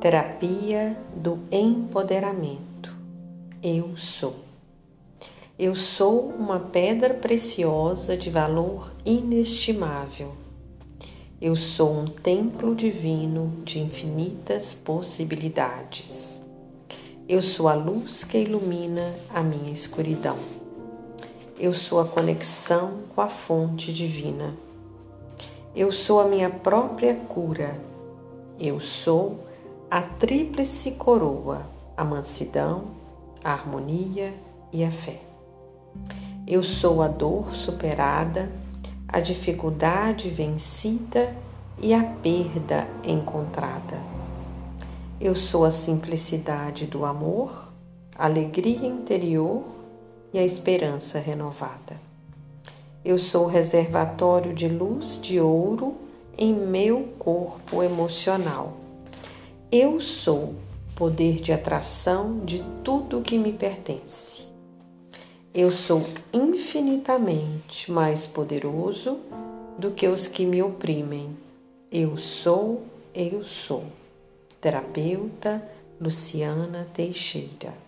Terapia do empoderamento. Eu sou. Eu sou uma pedra preciosa de valor inestimável. Eu sou um templo divino de infinitas possibilidades. Eu sou a luz que ilumina a minha escuridão. Eu sou a conexão com a fonte divina. Eu sou a minha própria cura. Eu sou a tríplice coroa, a mansidão, a harmonia e a fé. Eu sou a dor superada, a dificuldade vencida e a perda encontrada. Eu sou a simplicidade do amor, a alegria interior e a esperança renovada. Eu sou o reservatório de luz de ouro em meu corpo emocional eu sou poder de atração de tudo que me pertence. Eu sou infinitamente mais poderoso do que os que me oprimem. Eu sou, eu sou. Terapeuta Luciana Teixeira.